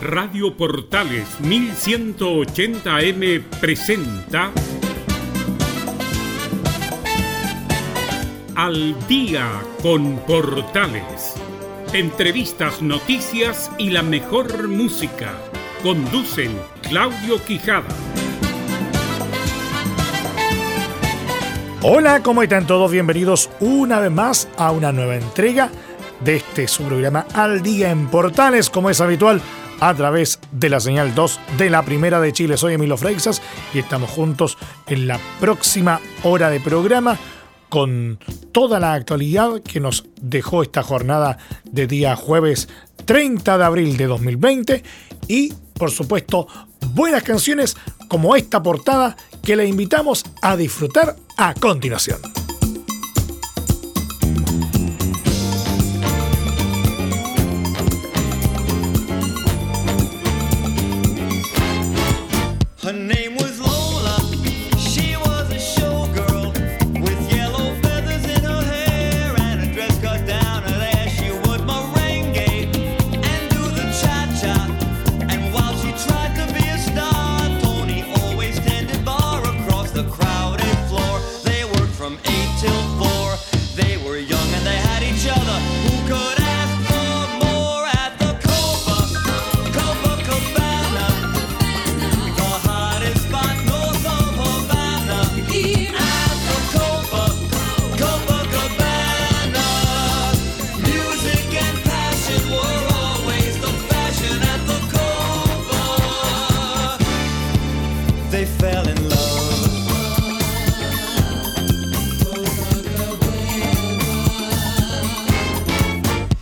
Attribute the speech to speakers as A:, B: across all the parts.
A: Radio Portales 1180M presenta Al día con Portales. Entrevistas, noticias y la mejor música. Conducen Claudio Quijada.
B: Hola, ¿cómo están todos? Bienvenidos una vez más a una nueva entrega de este su programa Al Día en Portales, como es habitual a través de la señal 2 de la Primera de Chile. Soy Emilio Freixas y estamos juntos en la próxima hora de programa con toda la actualidad que nos dejó esta jornada de día jueves 30 de abril de 2020 y por supuesto buenas canciones como esta portada que le invitamos a disfrutar a continuación.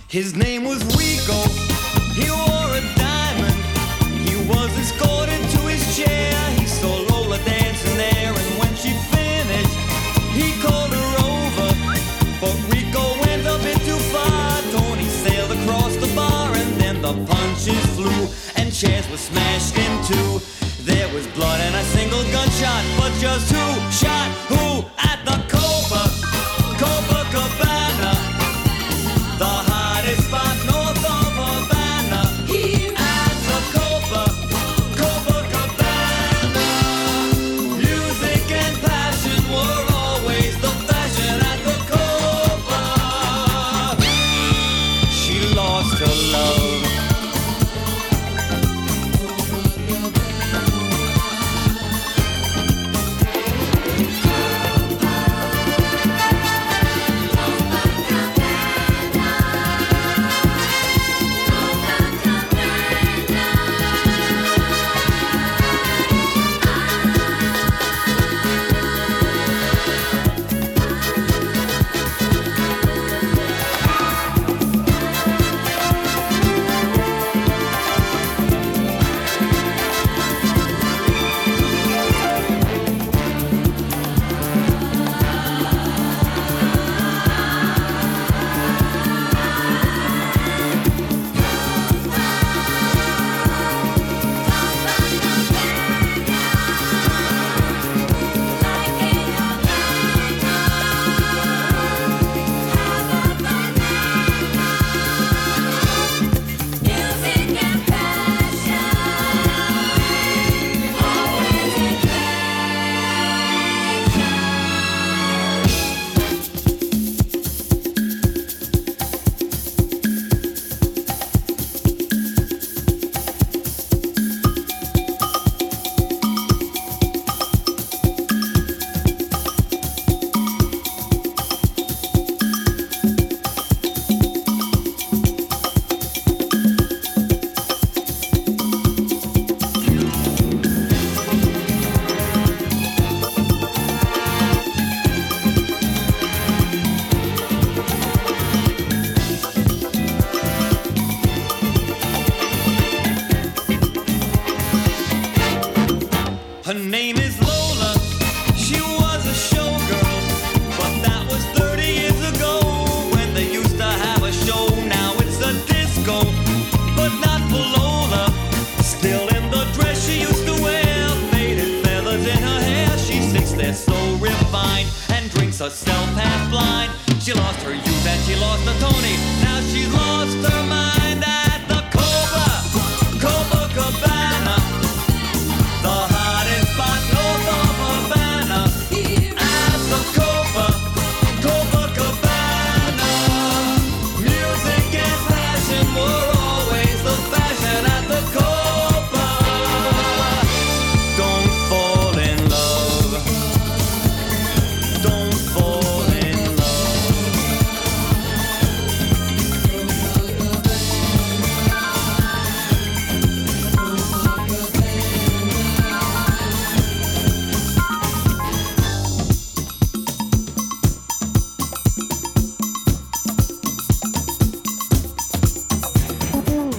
C: His name was Rico. He wore a diamond. He was escorted to his chair. He saw Lola dancing there, and when she finished, he called her over. But Rico went a bit too far. Tony sailed across the bar, and then the punches flew, and chairs were smashed in two. There was blood and a single gunshot, but just who shot who?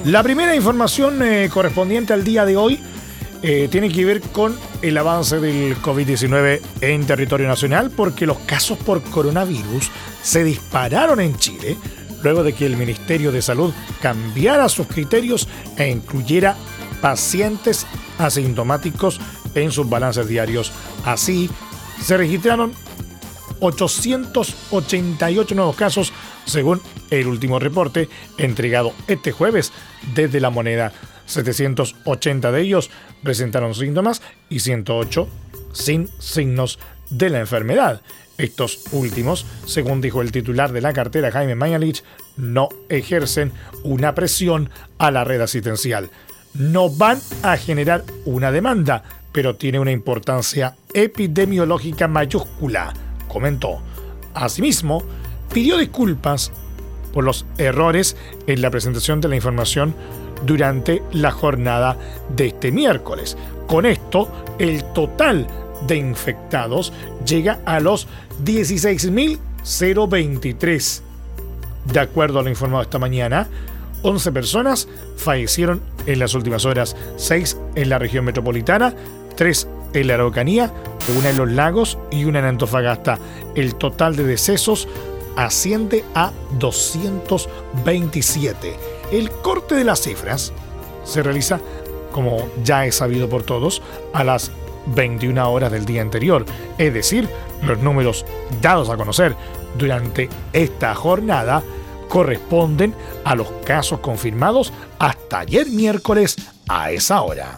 B: La primera información eh, correspondiente al día de hoy eh, tiene que ver con el avance del COVID-19 en territorio nacional porque los casos por coronavirus se dispararon en Chile luego de que el Ministerio de Salud cambiara sus criterios e incluyera pacientes asintomáticos en sus balances diarios. Así, se registraron 888 nuevos casos según el último reporte entregado este jueves desde la moneda. 780 de ellos presentaron síntomas y 108 sin signos de la enfermedad. Estos últimos, según dijo el titular de la cartera Jaime Mañalich, no ejercen una presión a la red asistencial. No van a generar una demanda, pero tiene una importancia epidemiológica mayúscula, comentó. Asimismo, pidió disculpas por los errores en la presentación de la información durante la jornada de este miércoles. Con esto, el total de infectados llega a los 16.023. De acuerdo a lo informado esta mañana, 11 personas fallecieron en las últimas horas, 6 en la región metropolitana, 3 en la Araucanía, una en los lagos y una en Antofagasta. El total de decesos asciende a 227. El corte de las cifras se realiza, como ya es sabido por todos, a las 21 horas del día anterior, es decir, los números dados a conocer durante esta jornada corresponden a los casos confirmados hasta ayer miércoles a esa hora.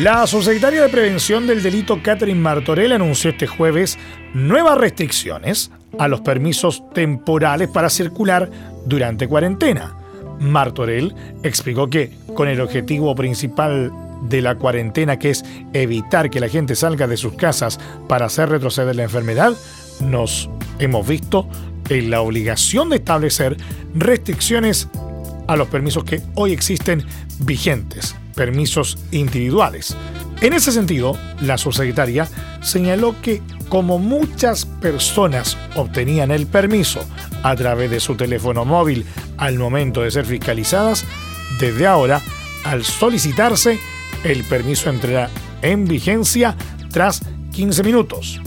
B: La subsecretaria de Prevención del Delito Catherine Martorell anunció este jueves nuevas restricciones a los permisos temporales para circular durante cuarentena. Martorell explicó que con el objetivo principal de la cuarentena, que es evitar que la gente salga de sus casas para hacer retroceder la enfermedad, nos hemos visto en la obligación de establecer restricciones a los permisos que hoy existen vigentes permisos individuales. En ese sentido, la subsecretaria señaló que como muchas personas obtenían el permiso a través de su teléfono móvil al momento de ser fiscalizadas, desde ahora, al solicitarse, el permiso entrará en vigencia tras 15 minutos.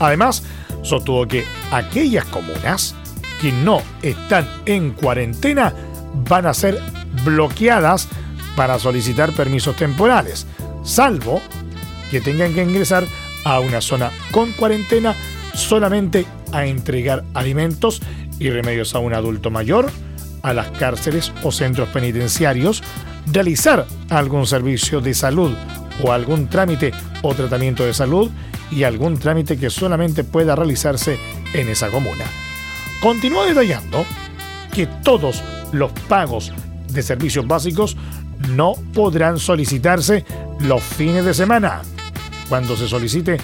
B: Además, sostuvo que aquellas comunas que no están en cuarentena van a ser bloqueadas para solicitar permisos temporales, salvo que tengan que ingresar a una zona con cuarentena solamente a entregar alimentos y remedios a un adulto mayor, a las cárceles o centros penitenciarios, realizar algún servicio de salud o algún trámite o tratamiento de salud y algún trámite que solamente pueda realizarse en esa comuna. Continúa detallando que todos los pagos de servicios básicos no podrán solicitarse los fines de semana. Cuando se solicite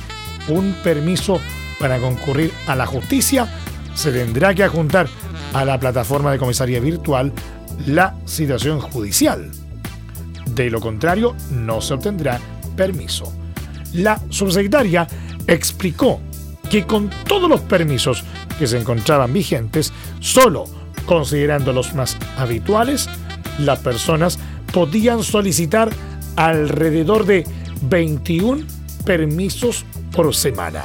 B: un permiso para concurrir a la justicia, se tendrá que adjuntar a la plataforma de comisaría virtual la citación judicial. De lo contrario, no se obtendrá permiso. La subsecretaria explicó que con todos los permisos que se encontraban vigentes, solo considerando los más habituales, las personas podían solicitar alrededor de 21 permisos por semana.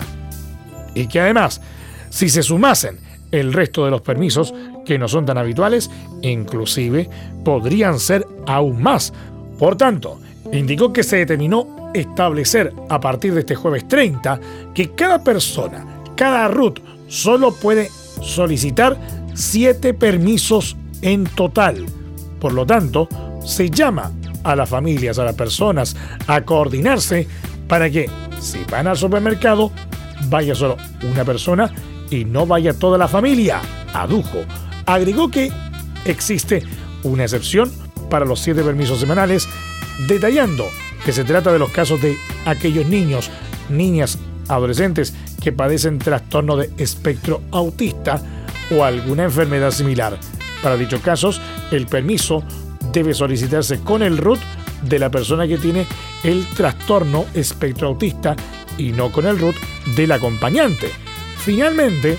B: Y que además, si se sumasen el resto de los permisos, que no son tan habituales, inclusive podrían ser aún más. Por tanto, indicó que se determinó establecer a partir de este jueves 30 que cada persona, cada RUT, solo puede solicitar 7 permisos en total. Por lo tanto, se llama a las familias, a las personas, a coordinarse para que si van al supermercado, vaya solo una persona y no vaya toda la familia. Adujo. Agregó que existe una excepción para los siete permisos semanales, detallando que se trata de los casos de aquellos niños, niñas, adolescentes que padecen trastorno de espectro autista o alguna enfermedad similar. Para dichos casos, el permiso debe solicitarse con el RUT de la persona que tiene el trastorno espectro autista y no con el RUT del acompañante. Finalmente,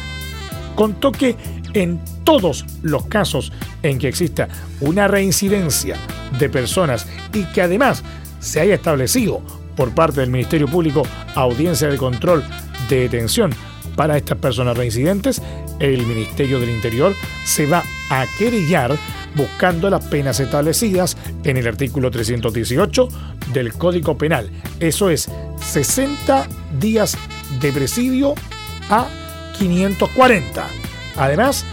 B: contó que en todos los casos en que exista una reincidencia de personas y que además se haya establecido por parte del Ministerio Público audiencia de control de detención para estas personas reincidentes, el Ministerio del Interior se va a querellar buscando las penas establecidas en el artículo 318 del Código Penal. Eso es 60 días de presidio a 540. Además,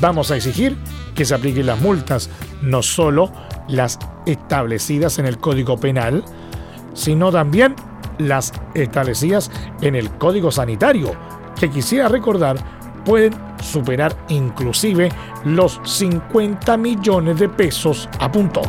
B: vamos a exigir que se apliquen las multas, no solo las establecidas en el Código Penal, sino también las establecidas en el Código Sanitario, que quisiera recordar pueden superar inclusive los 50 millones de pesos, apuntó.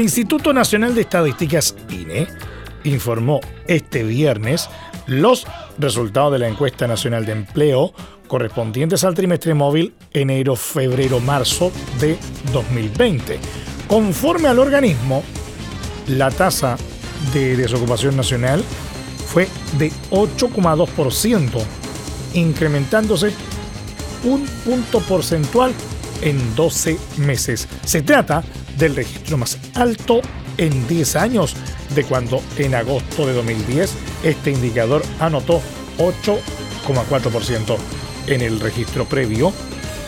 B: El Instituto Nacional de Estadísticas, INE, informó este viernes los resultados de la encuesta nacional de empleo correspondientes al trimestre móvil enero, febrero, marzo de 2020. Conforme al organismo, la tasa de desocupación nacional fue de 8,2%, incrementándose un punto porcentual en 12 meses. Se trata del registro más alto en 10 años, de cuando en agosto de 2010 este indicador anotó 8,4%. En el registro previo,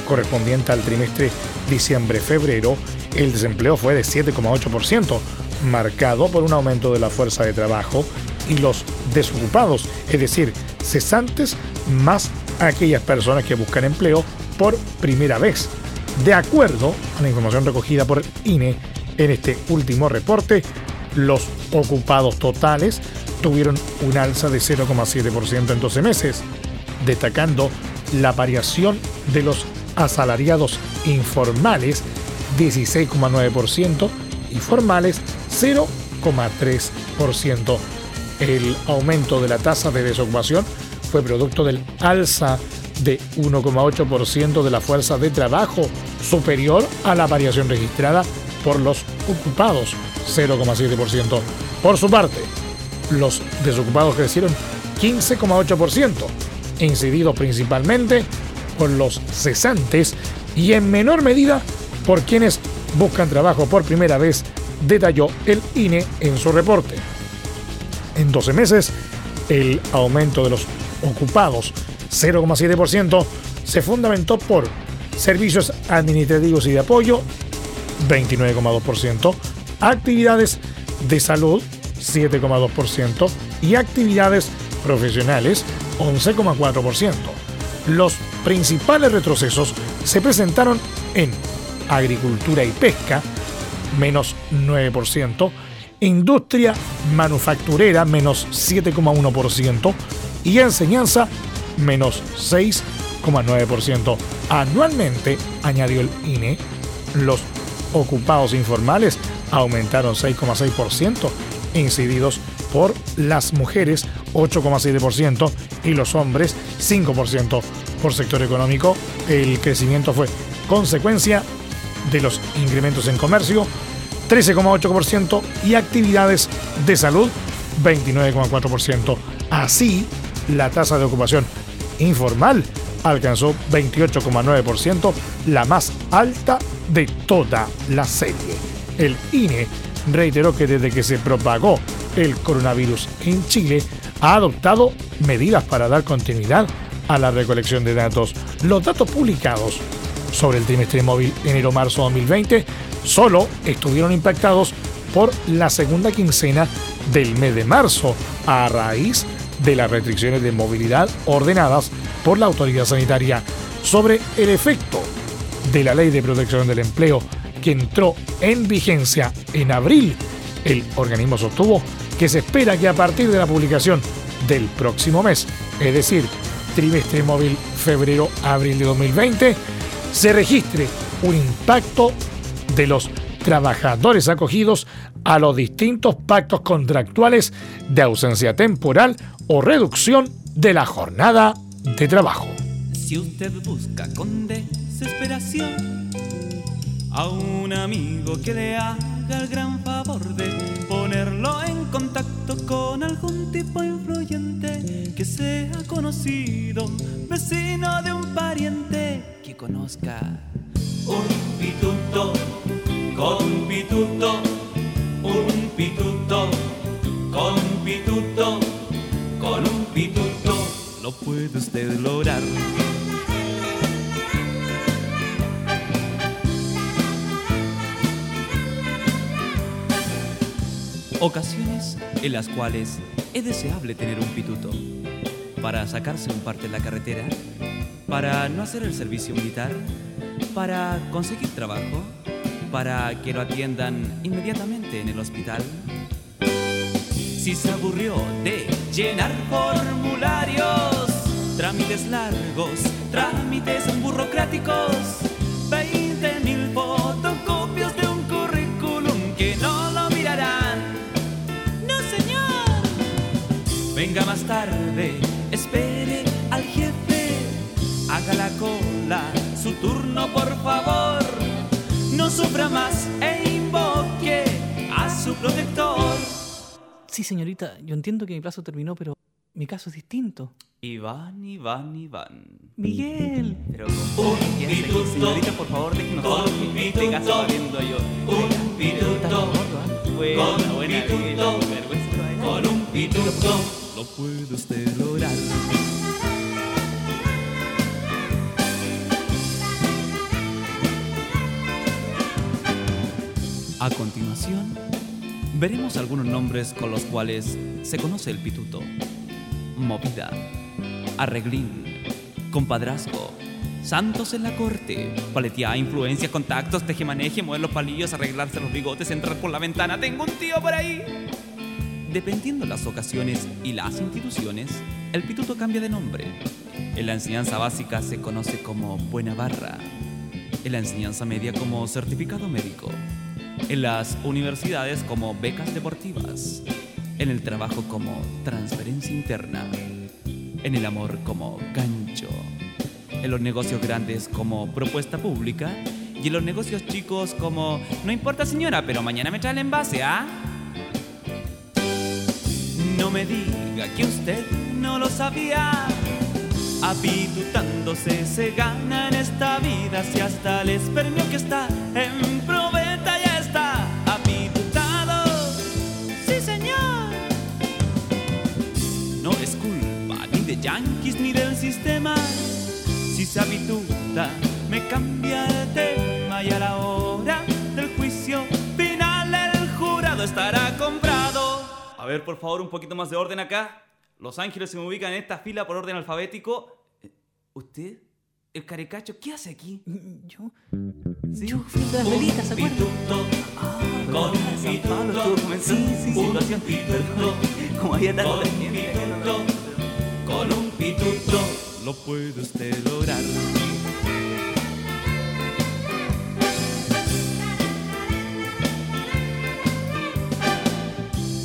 B: correspondiente al trimestre diciembre-febrero, el desempleo fue de 7,8%, marcado por un aumento de la fuerza de trabajo y los desocupados, es decir, cesantes más aquellas personas que buscan empleo por primera vez. De acuerdo a la información recogida por el INE en este último reporte, los ocupados totales tuvieron un alza de 0,7% en 12 meses, destacando la variación de los asalariados informales 16,9% y formales 0,3%. El aumento de la tasa de desocupación fue producto del alza de 1,8% de la fuerza de trabajo, superior a la variación registrada por los ocupados, 0,7%. Por su parte, los desocupados crecieron 15,8%, incididos principalmente por los cesantes y en menor medida por quienes buscan trabajo por primera vez, detalló el INE en su reporte. En 12 meses, el aumento de los ocupados, 0,7%, se fundamentó por servicios administrativos y de apoyo, 29,2%, actividades de salud, 7,2%, y actividades profesionales, 11,4%. Los principales retrocesos se presentaron en agricultura y pesca, menos 9%, industria manufacturera, menos 7,1%, y enseñanza, menos 6,9%. Anualmente, añadió el INE, los ocupados informales aumentaron 6,6%, incididos por las mujeres 8,7% y los hombres 5%. Por sector económico, el crecimiento fue consecuencia de los incrementos en comercio 13,8% y actividades de salud 29,4%. Así, la tasa de ocupación informal alcanzó 28,9%, la más alta de toda la serie. El INE reiteró que desde que se propagó el coronavirus en Chile, ha adoptado medidas para dar continuidad a la recolección de datos. Los datos publicados sobre el trimestre móvil enero-marzo 2020 solo estuvieron impactados por la segunda quincena del mes de marzo a raíz de las restricciones de movilidad ordenadas por la autoridad sanitaria sobre el efecto de la ley de protección del empleo que entró en vigencia en abril. El organismo sostuvo que se espera que a partir de la publicación del próximo mes, es decir, trimestre móvil febrero-abril de 2020, se registre un impacto de los trabajadores acogidos a los distintos pactos contractuales de ausencia temporal o reducción de la jornada de trabajo.
D: Si usted busca con desesperación a un amigo que le haga el gran favor de ponerlo en contacto con algún tipo influyente que sea conocido, vecino de un pariente que conozca un pituto con pituto, un pituto con pituto, con un pituto, lo puede usted lograr. Ocasiones en las cuales es deseable tener un pituto para sacarse un parte en la carretera, para no hacer el servicio militar, para conseguir trabajo, para que lo atiendan inmediatamente en el hospital. Si se aburrió de llenar formularios, trámites largos, trámites burocráticos, 20 mil fotocopias de un currículum que no lo mirarán. No, señor. Venga más tarde, espere al jefe, haga la cola, su turno por favor. No sufra más e invoque a su protector.
E: Sí, señorita, yo entiendo que mi plazo terminó, pero mi caso es distinto.
D: Iván, Iván, Iván.
E: Miguel.
D: Pero con señorita, por favor, déjenos solo que este caso está viendo yo. Un pituto. Buena, buena vida, vergüenza. Con un pituto lo puede usted lograr. A continuación, veremos algunos nombres con los cuales se conoce el pituto. Movida, arreglín, compadrazgo, santos en la corte, paleteada, influencia, contactos, tejemaneje, mover los palillos, arreglarse los bigotes, entrar por la ventana, tengo un tío por ahí. Dependiendo las ocasiones y las instituciones, el pituto cambia de nombre. En la enseñanza básica se conoce como buena barra, en la enseñanza media como certificado médico, en las universidades como becas deportivas, en el trabajo como transferencia interna, en el amor como gancho, en los negocios grandes como propuesta pública y en los negocios chicos como no importa señora, pero mañana me trae el envase, ¿ah? No me diga que usted no lo sabía. Apitutándose se gana en esta vida si hasta el espermio que está en probeta yanquis ni del sistema. Si se habituta, me cambia el tema y a la hora del juicio final el jurado estará comprado. A ver, por favor, un poquito más de orden acá. Los ángeles se me ubican en esta fila por orden alfabético. Eh, ¿Usted? ¿El carecacho? ¿Qué hace aquí?
E: Yo.
D: ¿Sí?
E: Yo fui de las velitas, ¿se acuerdan? Ah,
D: con
E: comenzando
D: sí, sí, sí.
E: situación. Perdón, Como había tanta gente.
D: con un pituto lo puede usted lograr.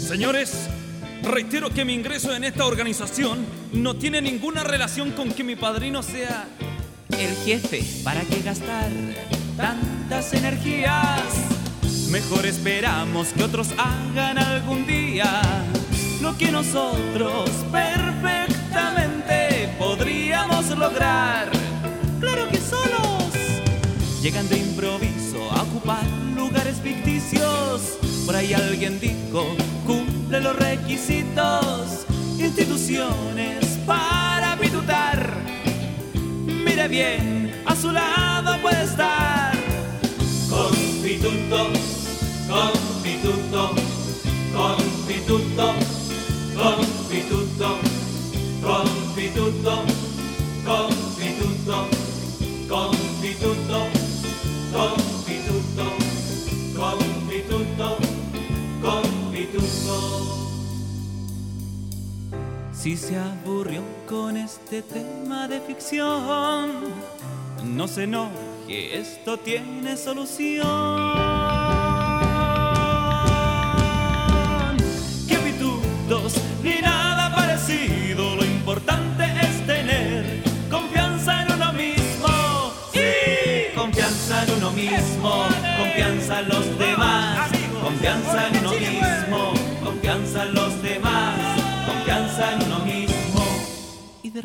D: Señores, reitero que mi ingreso en esta organización no tiene ninguna relación con que mi padrino sea el jefe. ¿Para qué gastar tantas energías? Mejor esperamos que otros hagan algún día lo que nosotros perfectamente Claro que solos, llegan de improviso a ocupar lugares ficticios. Por ahí alguien dijo, cumple los requisitos, instituciones para pitutar. Mire bien, a su lado puede estar. Constituto, constituto, constituto, constituto, constituto, constituto, constituto, constituto, constituto, constituto. Si se aburrió con este tema de ficción, no se enoje, esto tiene solución.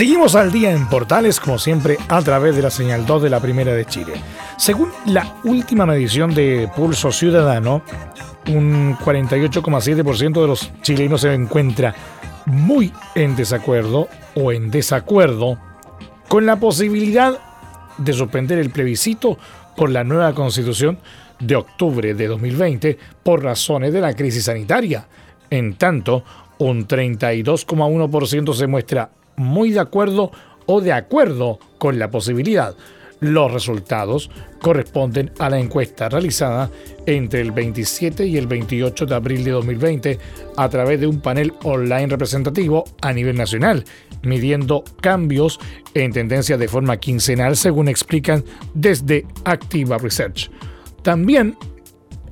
B: Seguimos al día en Portales, como siempre, a través de la señal 2 de la Primera de Chile. Según la última medición de Pulso Ciudadano, un 48,7% de los chilenos se encuentra muy en desacuerdo o en desacuerdo con la posibilidad de suspender el plebiscito por la nueva constitución de octubre de 2020 por razones de la crisis sanitaria. En tanto, un 32,1% se muestra muy de acuerdo o de acuerdo con la posibilidad. Los resultados corresponden a la encuesta realizada entre el 27 y el 28 de abril de 2020 a través de un panel online representativo a nivel nacional, midiendo cambios en tendencia de forma quincenal según explican desde Activa Research. También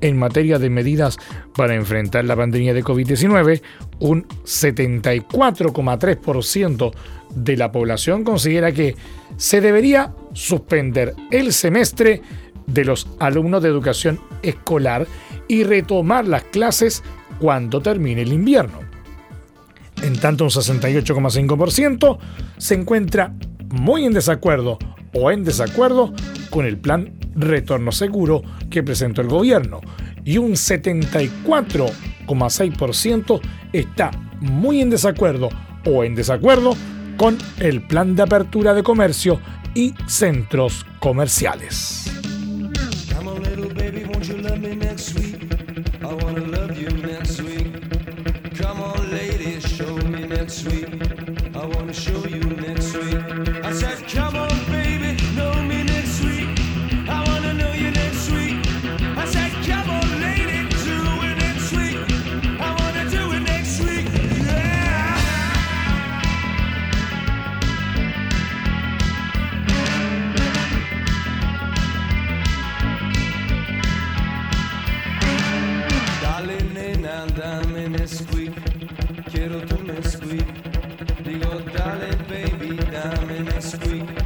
B: en materia de medidas para enfrentar la pandemia de COVID-19, un 74,3% de la población considera que se debería suspender el semestre de los alumnos de educación escolar y retomar las clases cuando termine el invierno. En tanto, un 68,5% se encuentra muy en desacuerdo o en desacuerdo con el plan retorno seguro que presentó el gobierno y un 74,6% está muy en desacuerdo o en desacuerdo con el plan de apertura de comercio y centros comerciales. street.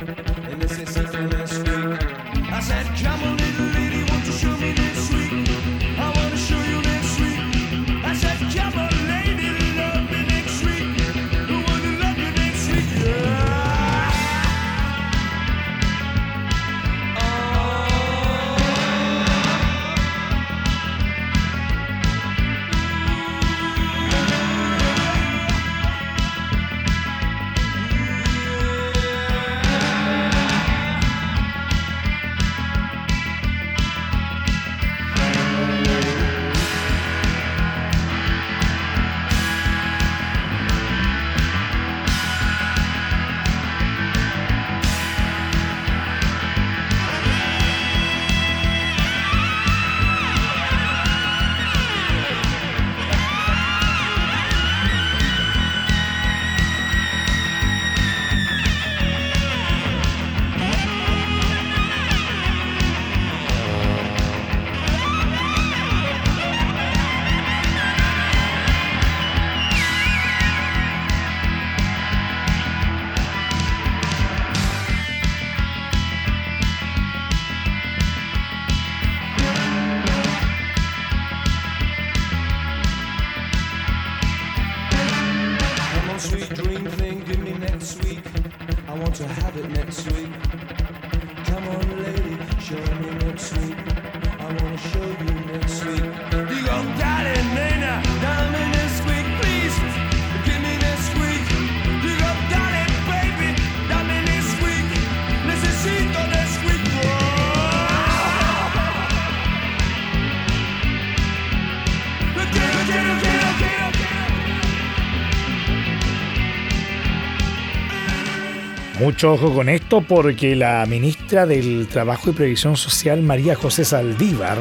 B: Mucho ojo con esto porque la ministra del Trabajo y Previsión Social, María José Saldívar,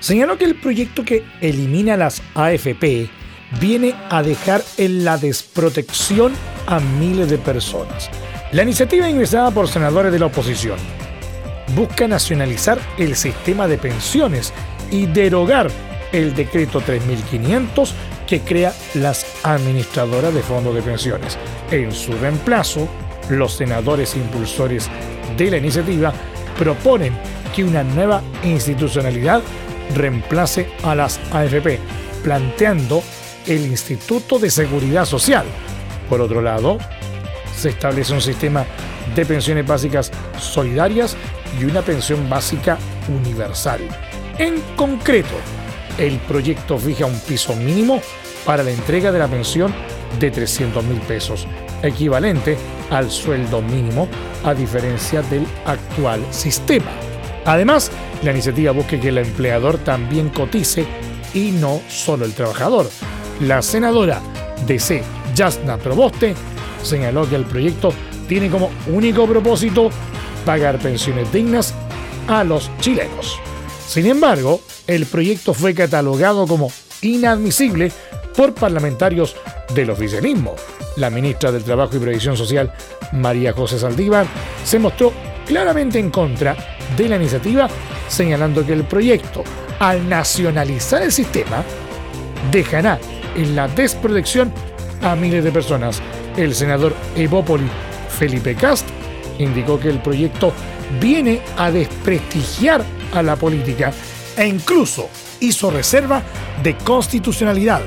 B: señaló que el proyecto que elimina las AFP viene a dejar en la desprotección a miles de personas. La iniciativa ingresada por senadores de la oposición busca nacionalizar el sistema de pensiones y derogar el decreto 3500 que crea las administradoras de fondos de pensiones. En su reemplazo, los senadores impulsores de la iniciativa proponen que una nueva institucionalidad reemplace a las AFP, planteando el Instituto de Seguridad Social. Por otro lado, se establece un sistema de pensiones básicas solidarias y una pensión básica universal. En concreto, el proyecto fija un piso mínimo para la entrega de la pensión de 300 mil pesos, equivalente al sueldo mínimo a diferencia del actual sistema. Además, la iniciativa busca que el empleador también cotice y no solo el trabajador. La senadora DC, Jasna Proboste, señaló que el proyecto tiene como único propósito pagar pensiones dignas a los chilenos. Sin embargo, el proyecto fue catalogado como inadmisible por parlamentarios del oficialismo. La ministra del Trabajo y Previsión Social, María José Saldívar, se mostró claramente en contra de la iniciativa, señalando que el proyecto, al nacionalizar el sistema, dejará en la desprotección a miles de personas. El senador Evópoli Felipe Cast indicó que el proyecto viene a desprestigiar a la política e incluso hizo reserva de constitucionalidad,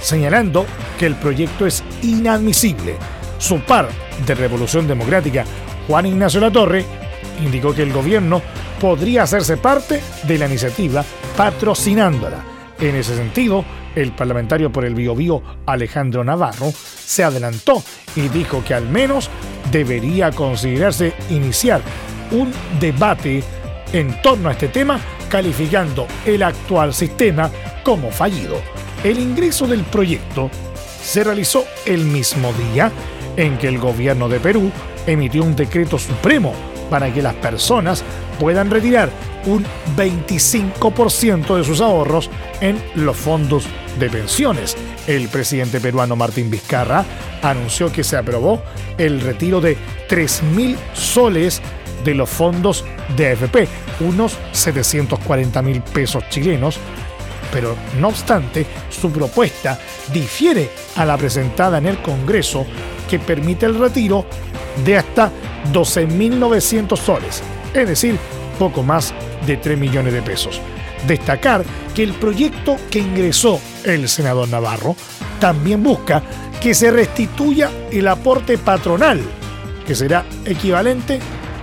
B: señalando que el proyecto es inadmisible. Su par de Revolución Democrática, Juan Ignacio Latorre, indicó que el gobierno podría hacerse parte de la iniciativa patrocinándola. En ese sentido, el parlamentario por el Biobío Alejandro Navarro se adelantó y dijo que al menos debería considerarse iniciar un debate en torno a este tema, calificando el actual sistema como fallido. El ingreso del proyecto se realizó el mismo día en que el gobierno de Perú emitió un decreto supremo para que las personas puedan retirar un 25% de sus ahorros en los fondos de pensiones. El presidente peruano Martín Vizcarra anunció que se aprobó el retiro de 3.000 soles de los fondos de AFP, unos 740 mil pesos chilenos, pero no obstante, su propuesta difiere a la presentada en el Congreso que permite el retiro de hasta 12.900 soles, es decir, poco más de 3 millones de pesos. Destacar que el proyecto que ingresó el senador Navarro también busca que se restituya el aporte patronal, que será equivalente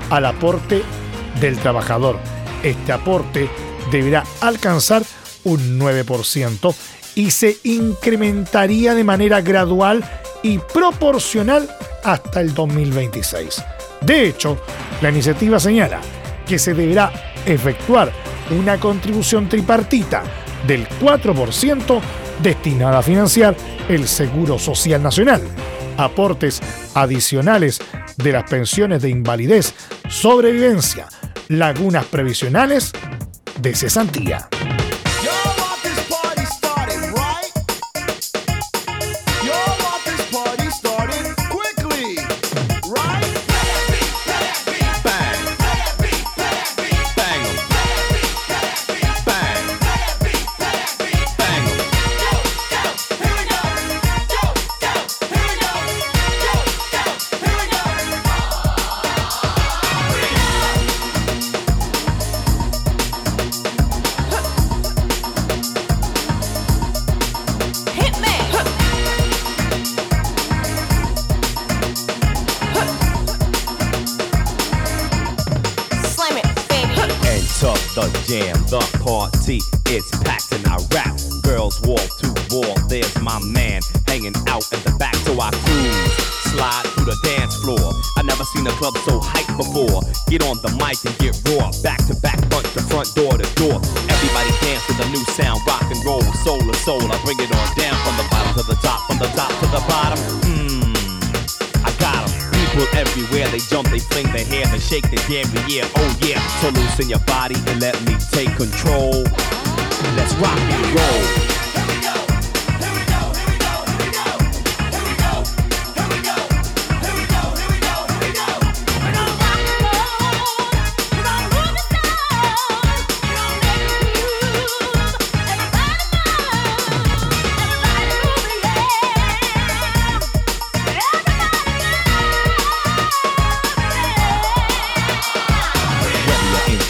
B: al aporte del trabajador. Este aporte deberá alcanzar un 9% y se incrementaría de manera gradual y proporcional hasta el 2026. De hecho, la iniciativa señala que se deberá efectuar una contribución tripartita del 4% destinada a financiar el Seguro Social Nacional, aportes adicionales de las pensiones de invalidez, sobrevivencia, lagunas previsionales de cesantía.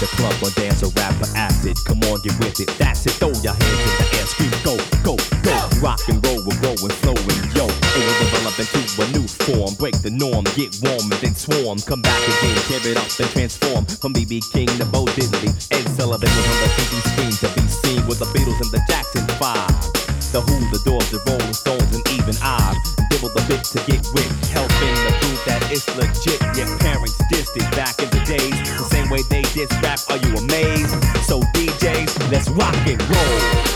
F: the club or dance a rap or acid. Come on, get with it. That's it. Throw your hands in the air, scream, go, go, go. Rock and roll, we're going, flowing, yo. It will develop into a new form. Break the norm, get warm and then swarm. Come back again, tear it up and transform. From BB King to Bo Diddley, Ed Sullivan was on the TV screen to be seen with the Beatles and the Jackson Five. The Who, the Doors, the Rolling Stones, and even I the bit to get rich, helping to prove that it's legit. Your parents dissed it back in the days, the same way they diss rap. Are you amazed? So DJs, let's rock and roll.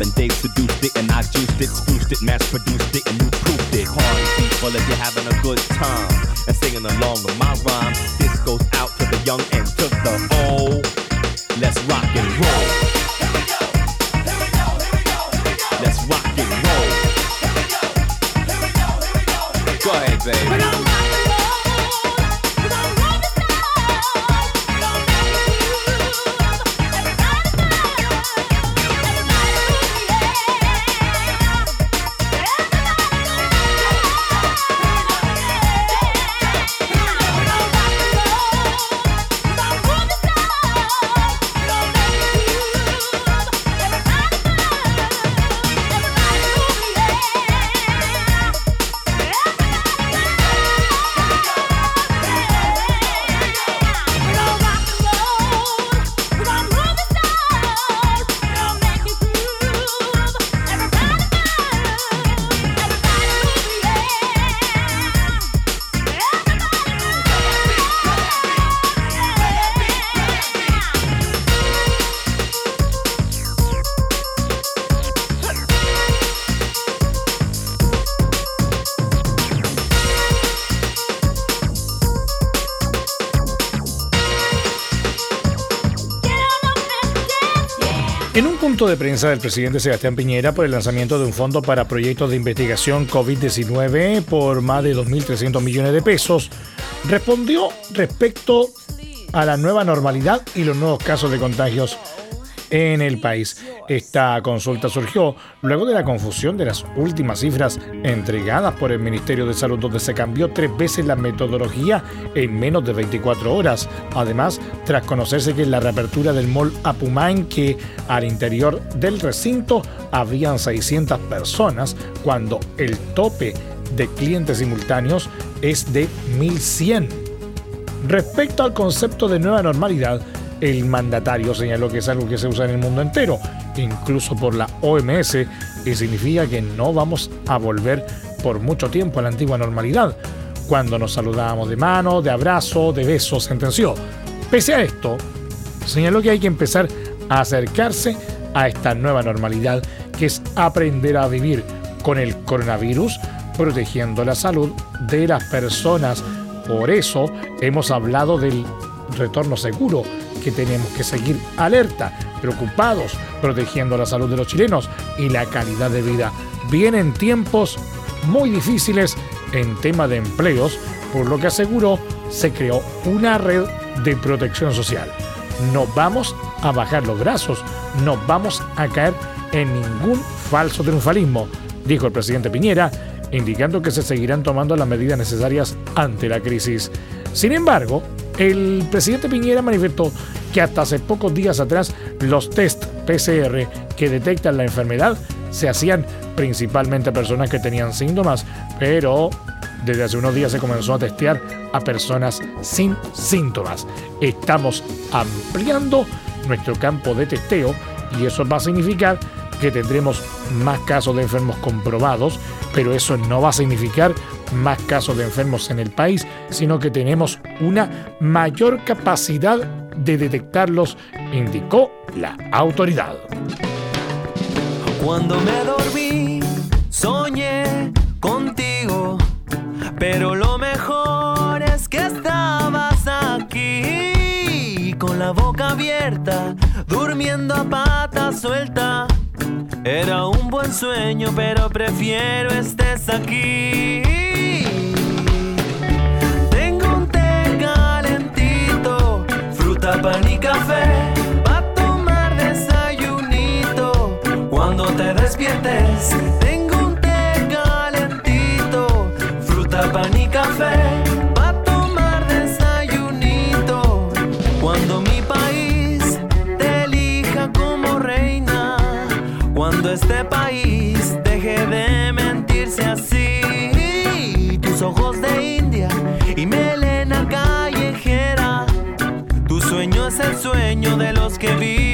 F: and they seduced it and I juiced it, spoofed it, mass produced it, and you proofed it. Party people if you're having a good time and singing along with my rhymes. This goes out to the young and to the old. Let's rock and roll. Let's rock and roll. Go ahead, baby.
B: De prensa del presidente Sebastián Piñera por el lanzamiento de un fondo para proyectos de investigación COVID-19 por más de 2.300 millones de pesos, respondió respecto a la nueva normalidad y los nuevos casos de contagios en el país. Esta consulta surgió luego de la confusión de las últimas cifras entregadas por el Ministerio de Salud, donde se cambió tres veces la metodología en menos de 24 horas. Además, tras conocerse que la reapertura del mall Apumain, que al interior del recinto habían 600 personas, cuando el tope de clientes simultáneos es de 1100. Respecto al concepto de nueva normalidad, el mandatario señaló que es algo que se usa en el mundo entero, incluso por la OMS, y significa que no vamos a volver por mucho tiempo a la antigua normalidad, cuando nos saludábamos de mano, de abrazo, de beso, sentenció. Pese a esto, señaló que hay que empezar a acercarse a esta nueva normalidad, que es aprender a vivir con el coronavirus, protegiendo la salud de las personas. Por eso hemos hablado del retorno seguro que tenemos que seguir alerta, preocupados, protegiendo la salud de los chilenos y la calidad de vida. Vienen tiempos muy difíciles en tema de empleos, por lo que aseguró se creó una red de protección social. No vamos a bajar los brazos, no vamos a caer en ningún falso triunfalismo, dijo el presidente Piñera, indicando que se seguirán tomando las medidas necesarias ante la crisis. Sin embargo, el presidente Piñera manifestó que hasta hace pocos días atrás los test PCR que detectan la enfermedad se hacían principalmente a personas que tenían síntomas, pero desde hace unos días se comenzó a testear a personas sin síntomas. Estamos ampliando nuestro campo de testeo y eso va a significar que tendremos más casos de enfermos comprobados, pero eso no va a significar más casos de enfermos en el país, sino que tenemos una mayor capacidad de detectarlos, indicó la autoridad.
C: Cuando me dormí, soñé contigo, pero lo mejor es que estabas aquí, con la boca abierta, durmiendo a pata suelta. Era un buen sueño, pero prefiero estés aquí. Café. Pa' tomar desayunito cuando te despiertes. Tengo un té calentito, fruta, pan y café. Pa' tomar desayunito cuando mi país te elija como reina. Cuando este país sueño de los que vivimos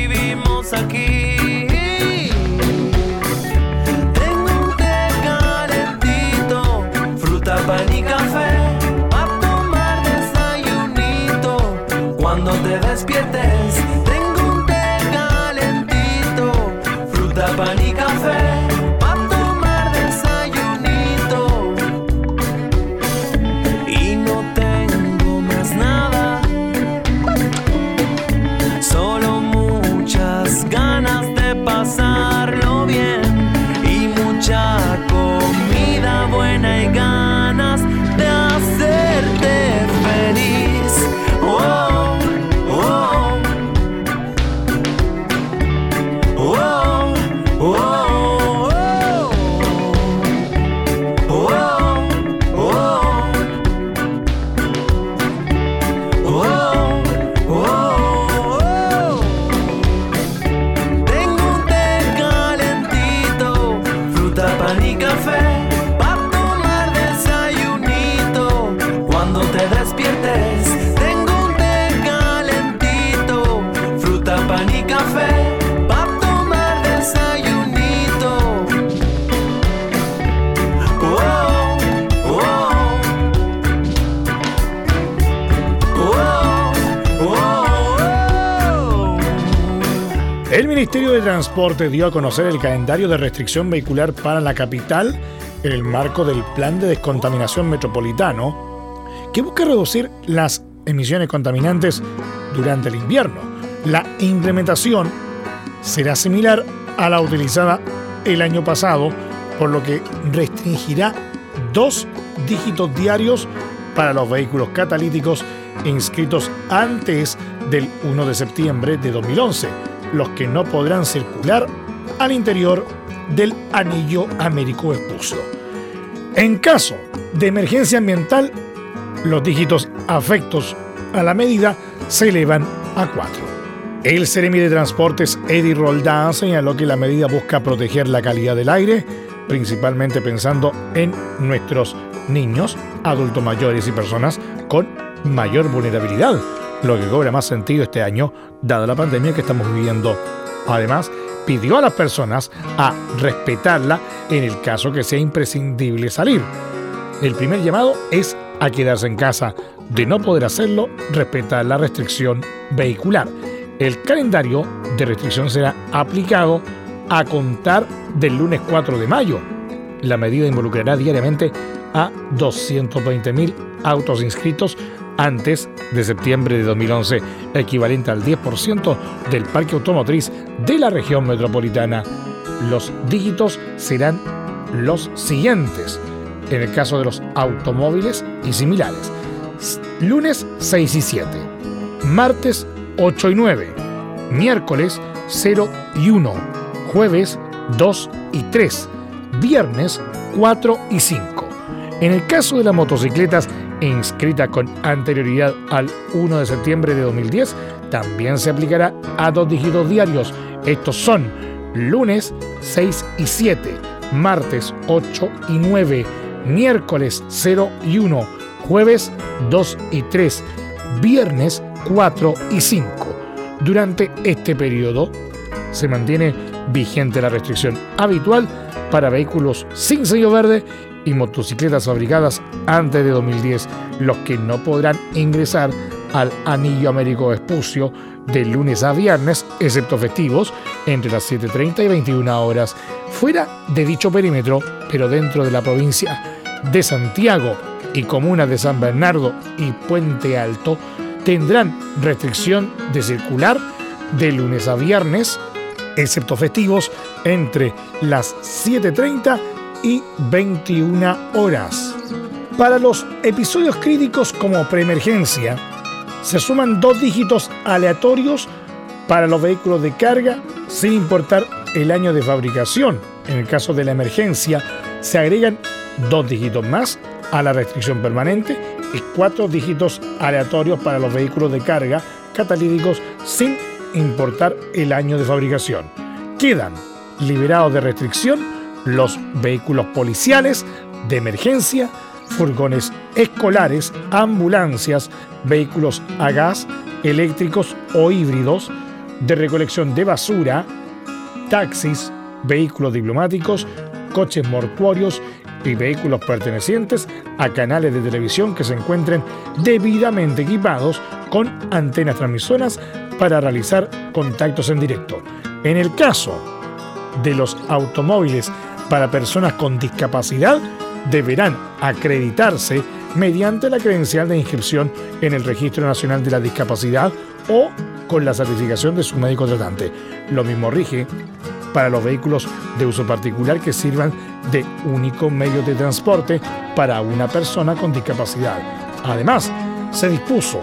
B: Ministerio de Transporte dio a conocer el calendario de restricción vehicular para la capital en el marco del Plan de Descontaminación Metropolitano, que busca reducir las emisiones contaminantes durante el invierno. La implementación será similar a la utilizada el año pasado, por lo que restringirá dos dígitos diarios para los vehículos catalíticos inscritos antes del 1 de septiembre de 2011, los que no podrán circular al interior del anillo Américo Vespucio. En caso de emergencia ambiental, los dígitos afectos a la medida se elevan a 4. El Ceremi de Transportes Eddie Roldán señaló que la medida busca proteger la calidad del aire, principalmente pensando en nuestros niños, adultos mayores y personas con mayor vulnerabilidad, lo que cobra más sentido este año, dada la pandemia que estamos viviendo. Además, pidió a las personas a respetarla en el caso que sea imprescindible salir. El primer llamado es a quedarse en casa. De no poder hacerlo, respetar la restricción vehicular. El calendario de restricción será aplicado a contar del lunes 4 de mayo. La medida involucrará diariamente a 220.000 autos inscritos antes de septiembre de 2011, equivalente al 10% del parque automotriz de la región metropolitana. Los dígitos serán los siguientes en el caso de los automóviles y similares. Lunes 6 y 7, martes 8 y 9, miércoles 0 y 1, jueves 2 y 3, viernes 4 y 5. En el caso de las motocicletas inscritas con anterioridad al 1 de septiembre de 2010, también se aplicará a dos dígitos diarios. Estos son lunes 6 y 7, martes 8 y 9, miércoles 0 y 1, jueves 2 y 3, viernes 4 y 5. Durante este periodo se mantiene vigente la restricción habitual para vehículos sin sello verde y motocicletas fabricadas antes de 2010, los que no podrán ingresar al Anillo Américo Espucio de lunes a viernes, excepto festivos, entre las 7.30 y 21 horas, fuera de dicho perímetro, pero dentro de la provincia de Santiago y comunas de San Bernardo y Puente Alto, tendrán restricción de circular de lunes a viernes, excepto festivos, entre las 7.30 y 21 horas. Para los episodios críticos como preemergencia, se suman dos dígitos aleatorios para los vehículos de carga sin importar el año de fabricación. En el caso de la emergencia, se agregan dos dígitos más a la restricción permanente y cuatro dígitos aleatorios para los vehículos de carga catalíticos sin importar el año de fabricación. Quedan liberados de restricción los vehículos policiales, de emergencia, furgones escolares, ambulancias, vehículos a gas, eléctricos o híbridos, de recolección de basura, taxis, vehículos diplomáticos, coches mortuorios y vehículos pertenecientes a canales de televisión que se encuentren debidamente equipados con antenas transmisoras para realizar contactos en directo. En el caso de los automóviles para personas con discapacidad, deberán acreditarse mediante la credencial de inscripción en el Registro Nacional de la Discapacidad o con la certificación de su médico tratante. Lo mismo rige para los vehículos de uso particular que sirvan de único medio de transporte para una persona con discapacidad. Además, se dispuso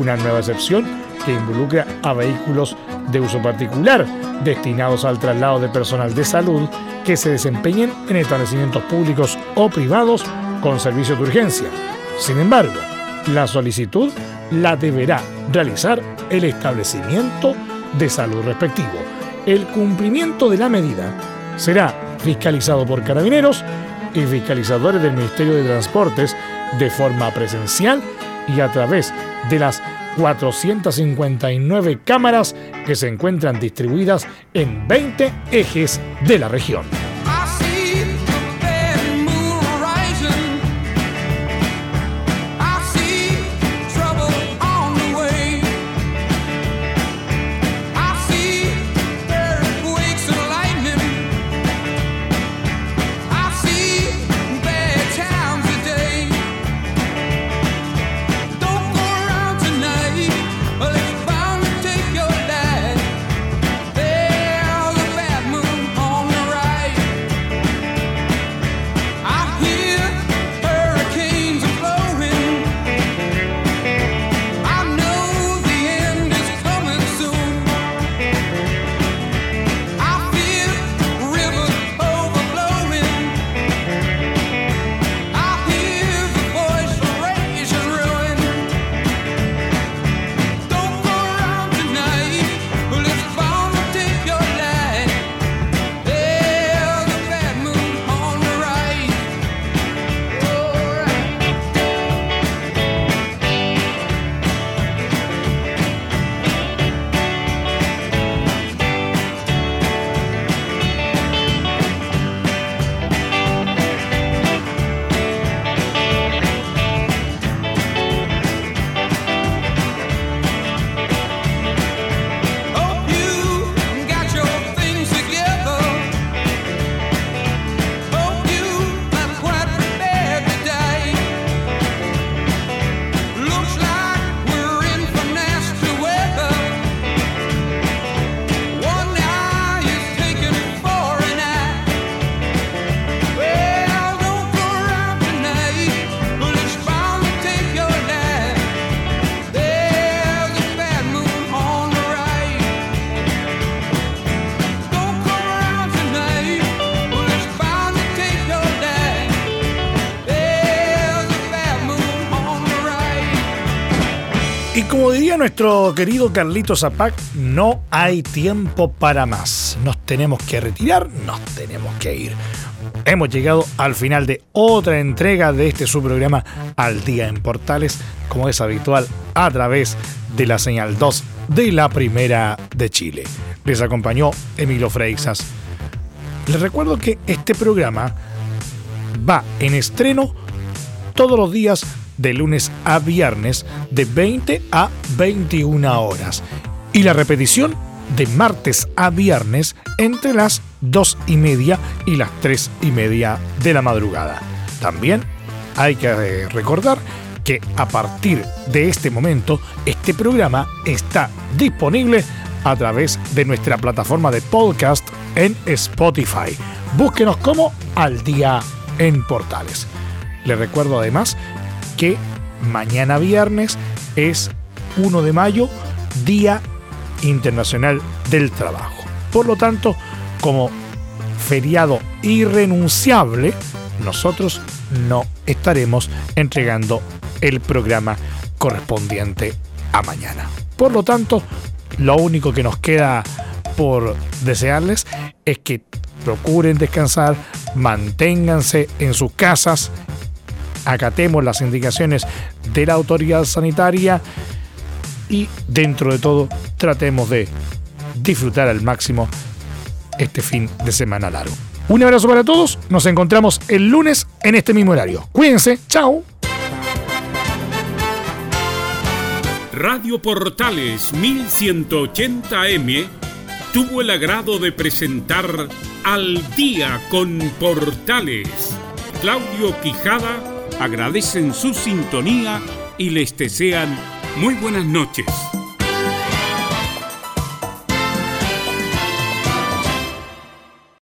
B: una nueva excepción que involucra a vehículos de uso particular destinados al traslado de personal de salud que se desempeñen en establecimientos públicos o privados con servicio de urgencia. Sin embargo, la solicitud la deberá realizar el establecimiento de salud respectivo. El cumplimiento de la medida será fiscalizado por carabineros y fiscalizadores del Ministerio de Transportes de forma presencial y a través de las 459 cámaras que se encuentran distribuidas en 20 ejes de la región. Nuestro querido Carlito Zapac, no hay tiempo para más. Nos tenemos que retirar, nos tenemos que ir. Hemos llegado al final de otra entrega de este su programa Al Día en Portales, como es habitual, a través de la señal 2 de la Primera de Chile. Les acompañó Emilio Freixas. Les recuerdo que este programa va en estreno todos los días de lunes a viernes de 20 a 21 horas y la repetición de martes a viernes entre las 2 y media y las 3 y media de la madrugada. También hay que eh, recordar que a partir de este momento este programa está disponible a través de nuestra plataforma de podcast en Spotify. Búsquenos como Al Día en Portales. Les recuerdo además que mañana viernes es 1 de mayo, Día Internacional del Trabajo. Por lo tanto, como feriado irrenunciable, nosotros no estaremos entregando el programa correspondiente a mañana. Por lo tanto, lo único que nos queda por desearles es que procuren descansar, manténganse en sus casas acatemos las indicaciones de la autoridad sanitaria y dentro de todo tratemos de disfrutar al máximo este fin de semana largo. Un abrazo para todos, nos encontramos el lunes en este mismo horario. Cuídense, chao.
A: Radio Portales 1180M tuvo el agrado de presentar Al día con Portales. Claudio Quijada agradecen su sintonía y les desean muy buenas noches.